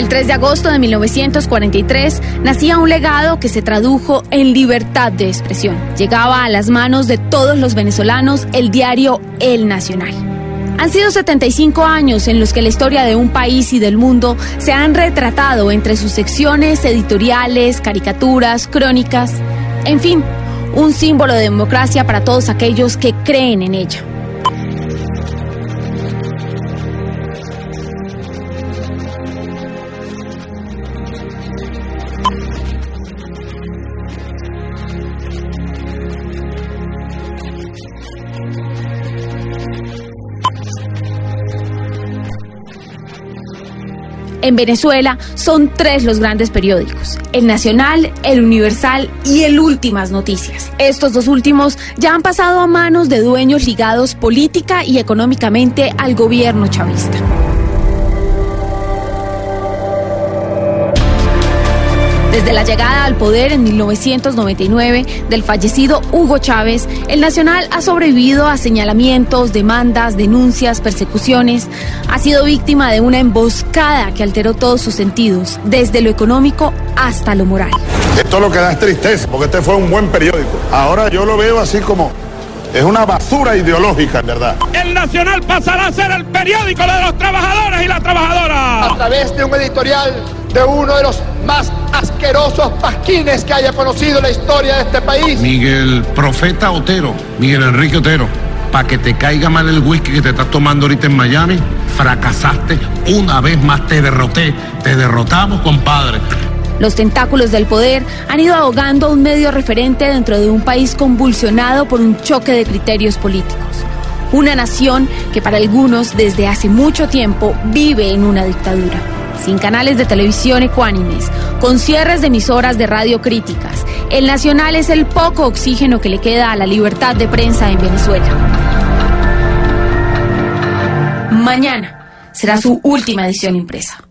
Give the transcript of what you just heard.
El 3 de agosto de 1943 nacía un legado que se tradujo en libertad de expresión. Llegaba a las manos de todos los venezolanos el diario El Nacional. Han sido 75 años en los que la historia de un país y del mundo se han retratado entre sus secciones editoriales, caricaturas, crónicas, en fin, un símbolo de democracia para todos aquellos que creen en ella. En Venezuela son tres los grandes periódicos, el Nacional, el Universal y el Últimas Noticias. Estos dos últimos ya han pasado a manos de dueños ligados política y económicamente al gobierno chavista. Desde la llegada al poder en 1999 del fallecido Hugo Chávez, el Nacional ha sobrevivido a señalamientos, demandas, denuncias, persecuciones. Ha sido víctima de una emboscada que alteró todos sus sentidos, desde lo económico hasta lo moral. Esto lo que da es tristeza, porque este fue un buen periódico. Ahora yo lo veo así como es una basura ideológica, en verdad. El Nacional pasará a ser el periódico de los trabajadores y las trabajadoras. A través de un editorial de uno de los más asquerosos pasquines que haya conocido la historia de este país. Miguel Profeta Otero, Miguel Enrique Otero, para que te caiga mal el whisky que te estás tomando ahorita en Miami, fracasaste, una vez más te derroté, te derrotamos, compadre. Los tentáculos del poder han ido ahogando a un medio referente dentro de un país convulsionado por un choque de criterios políticos. Una nación que para algunos desde hace mucho tiempo vive en una dictadura sin canales de televisión ecuánimes, con cierres de emisoras de radio críticas. El Nacional es el poco oxígeno que le queda a la libertad de prensa en Venezuela. Mañana será su última edición impresa.